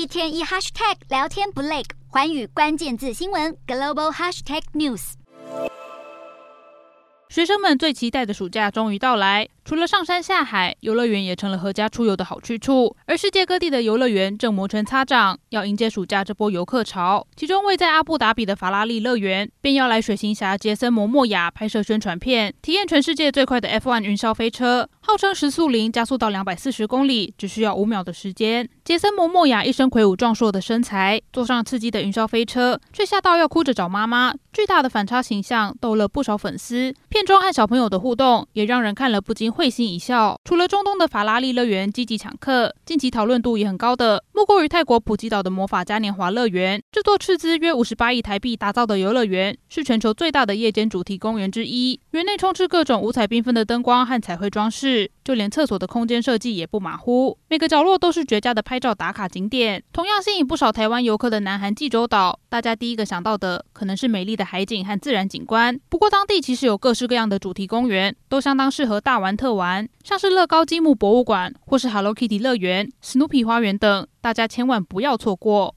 一天一 hashtag 聊天不累，环宇关键字新闻 global hashtag news。学生们最期待的暑假终于到来。除了上山下海，游乐园也成了阖家出游的好去处。而世界各地的游乐园正摩拳擦掌，要迎接暑假这波游客潮。其中位在阿布达比的法拉利乐园，便要来水行侠杰森·摩莫亚拍摄宣传片，体验全世界最快的 F1 云霄飞车，号称时速零加速到两百四十公里，只需要五秒的时间。杰森·摩莫亚一身魁梧壮硕的身材，坐上刺激的云霄飞车，却吓到要哭着找妈妈。巨大的反差形象逗了不少粉丝。片中和小朋友的互动，也让人看了不禁会心一笑。除了中东的法拉利乐园积极抢客，近期讨论度也很高的，莫过于泰国普吉岛的魔法嘉年华乐园。这座斥资约五十八亿台币打造的游乐园，是全球最大的夜间主题公园之一。园内充斥各种五彩缤纷的灯光和彩绘装饰，就连厕所的空间设计也不马虎，每个角落都是绝佳的拍照打卡景点。同样吸引不少台湾游客的南韩济州岛，大家第一个想到的可能是美丽的海景和自然景观。不过当地其实有各式各样的主题公园，都相当适合大玩特玩。像是乐高积木博物馆，或是 Hello Kitty 乐园、Snoopy 花园等，大家千万不要错过。